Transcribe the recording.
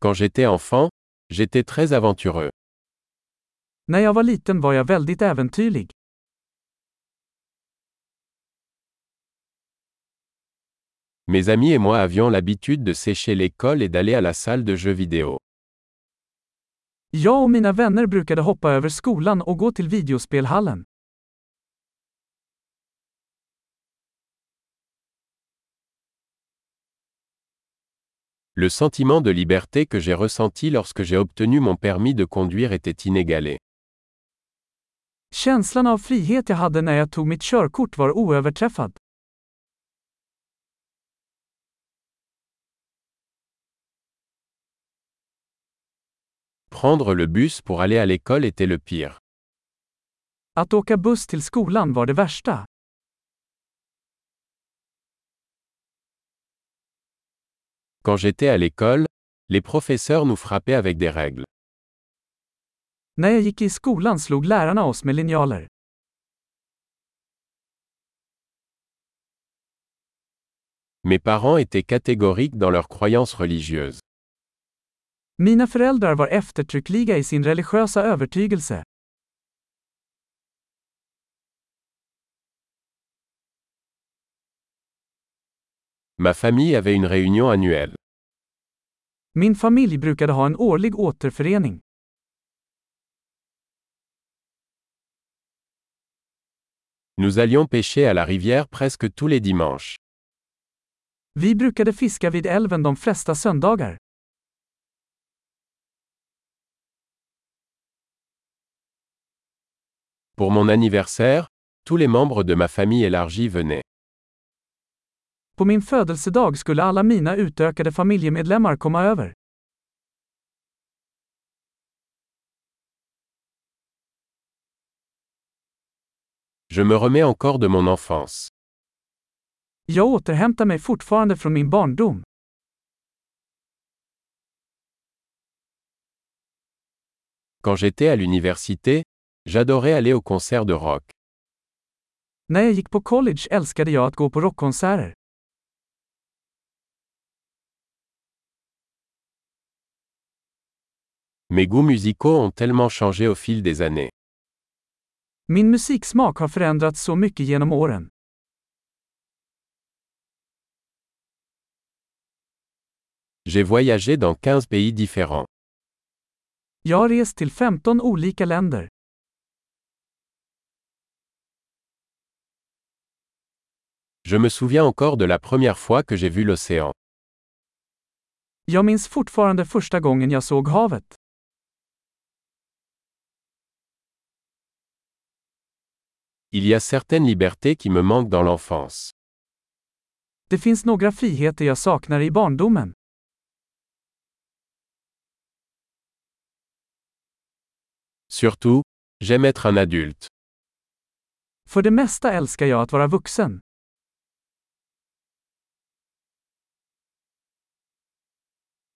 Quand j'étais enfant, j'étais très aventureux. När jag var liten var jag väldigt äventyrlig. Mes amis et moi avions l'habitude de sécher l'école et d'aller à la salle de jeux vidéo. Jag och mina vänner brukade hoppa över skolan och gå till videospelhallen. Le sentiment de liberté que j'ai ressenti lorsque j'ai obtenu mon permis de conduire était inégalé. Känslan av frihet jag hade när jag tog mitt körkort var oöverträffad. Prendre le bus pour aller à l'école était le pire. Att åka buss till skolan var det värsta. Quand j'étais à l'école, les professeurs nous frappaient avec des règles. När jag gick i skolan slog lärarna oss med linjaler. Mes parents étaient catégoriques dans leurs croyances religieuses. Mina föräldrar var eftertryckliga i sin religiösa övertygelse. Ma famille avait une réunion annuelle. Min familj brukade ha en årlig återförening. Nous allions pêcher à la rivière presque tous les dimanches. Vi brukade fiska vid älven de flesta söndagar. Pour mon anniversaire, tous les membres de ma famille élargie venaient. På min födelsedag skulle alla mina utökade familjemedlemmar komma över. Je me remets encore de mon enfance. Jag återhämtar mig fortfarande från min barndom. Quand j'étais à l'université, j'adorais aller aux concerts de rock. När jag gick på college älskade jag att gå på rockkonserter. Mes goûts musicaux ont tellement changé au fil des années. Min musiksmak har förändrats så mycket genom åren. J'ai voyagé dans 15 pays différents. Jag har rest till 15 olika länder. Je me souviens encore de la première fois que j'ai vu l'océan. Jag minns fortfarande första gången jag såg havet. Il y a certaines libertés qui me manquent dans l'enfance. Det finns några friheter jag saknar i barndomen. Surtout, j'aime être un adulte. För det mesta älskar jag att vara vuxen.